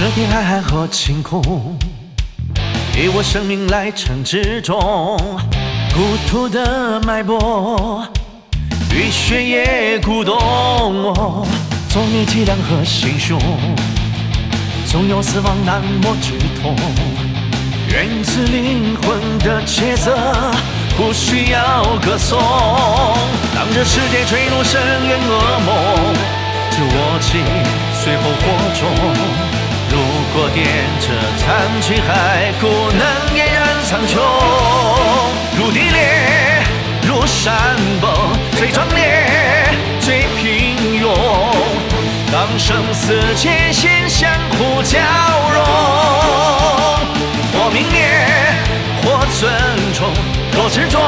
这片海海和晴空，以我生命来承之重。故土的脉搏，与血液鼓动。纵你体谅和心胸，总有死亡难磨之痛。源自灵魂的抉择，不需要歌颂。当这世界坠入深渊噩梦，只握紧随后火种。如果点着残躯还故能偃然苍穹，如地裂，如山崩，最壮烈，最平庸。当生死界限相互交融，或泯灭，或尊重。若执着，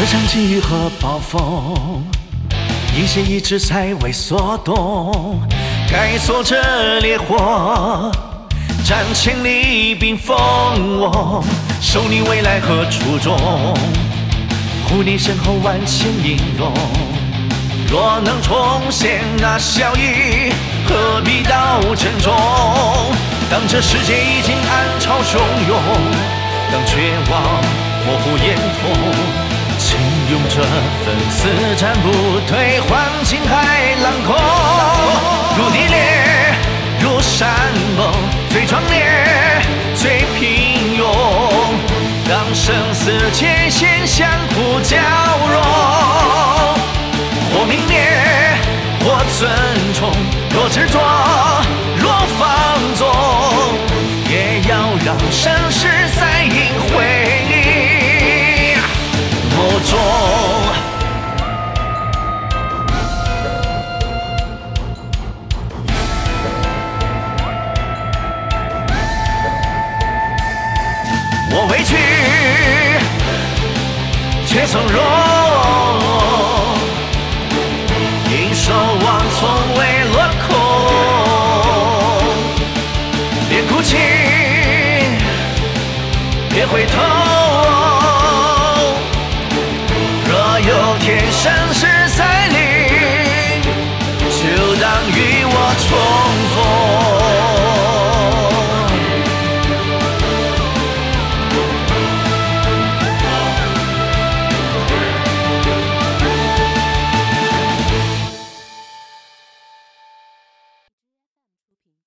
这场际遇和暴风，一些意志才为所动。该锁着烈火，战千里冰封我，守你未来和初衷，护你身后万千英勇。若能重现那笑意，何必到珍重？当这世界已经暗潮汹涌，当绝望模糊眼瞳。这份死战不退，换尽海浪空。如地裂，如山崩，最壮烈，最平庸。当生死界限相互交融，或泯灭，或尊重。若执着，我委屈，却从容，因守望从未落空。别哭泣，别回头。若有天盛世